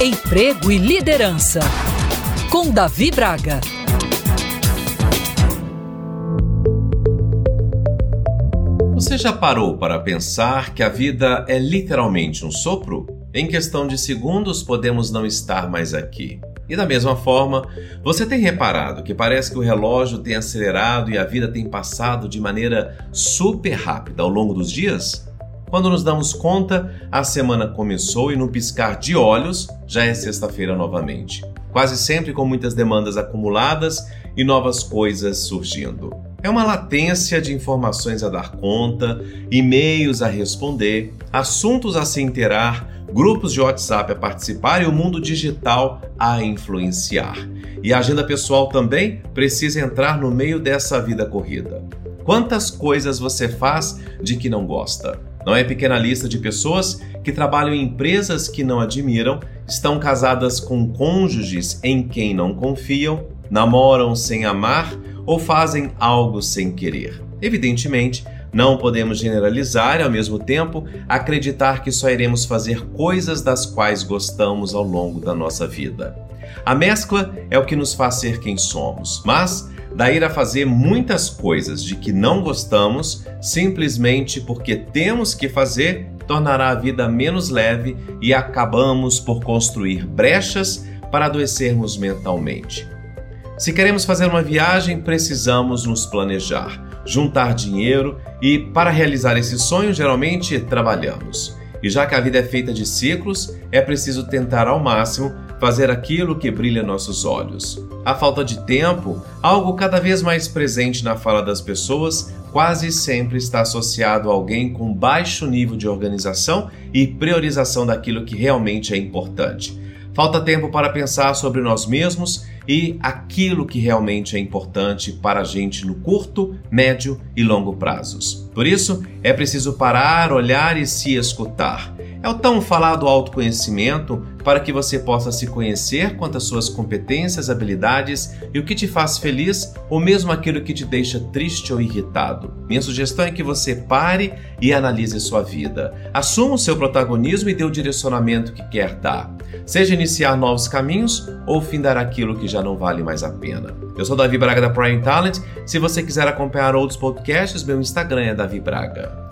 Emprego e Liderança, com Davi Braga. Você já parou para pensar que a vida é literalmente um sopro? Em questão de segundos podemos não estar mais aqui. E da mesma forma, você tem reparado que parece que o relógio tem acelerado e a vida tem passado de maneira super rápida ao longo dos dias? Quando nos damos conta, a semana começou e no piscar de olhos já é sexta-feira novamente. Quase sempre com muitas demandas acumuladas e novas coisas surgindo. É uma latência de informações a dar conta, e-mails a responder, assuntos a se inteirar, grupos de WhatsApp a participar e o mundo digital a influenciar. E a agenda pessoal também precisa entrar no meio dessa vida corrida. Quantas coisas você faz de que não gosta? Não é pequena lista de pessoas que trabalham em empresas que não admiram, estão casadas com cônjuges em quem não confiam, namoram sem amar ou fazem algo sem querer. Evidentemente, não podemos generalizar e, ao mesmo tempo, acreditar que só iremos fazer coisas das quais gostamos ao longo da nossa vida. A mescla é o que nos faz ser quem somos, mas daí a fazer muitas coisas de que não gostamos simplesmente porque temos que fazer tornará a vida menos leve e acabamos por construir brechas para adoecermos mentalmente. Se queremos fazer uma viagem, precisamos nos planejar, juntar dinheiro e, para realizar esse sonho, geralmente trabalhamos. E já que a vida é feita de ciclos, é preciso tentar ao máximo fazer aquilo que brilha nossos olhos. A falta de tempo, algo cada vez mais presente na fala das pessoas, quase sempre está associado a alguém com baixo nível de organização e priorização daquilo que realmente é importante. Falta tempo para pensar sobre nós mesmos e aquilo que realmente é importante para a gente no curto, médio e longo prazos. Por isso, é preciso parar, olhar e se escutar. É o tão falado autoconhecimento para que você possa se conhecer quanto às suas competências, habilidades e o que te faz feliz ou mesmo aquilo que te deixa triste ou irritado. Minha sugestão é que você pare e analise sua vida. Assuma o seu protagonismo e dê o direcionamento que quer dar. Seja iniciar novos caminhos ou findar aquilo que já não vale mais a pena. Eu sou Davi Braga da Prime Talent. Se você quiser acompanhar outros podcasts, meu Instagram é Davi Braga.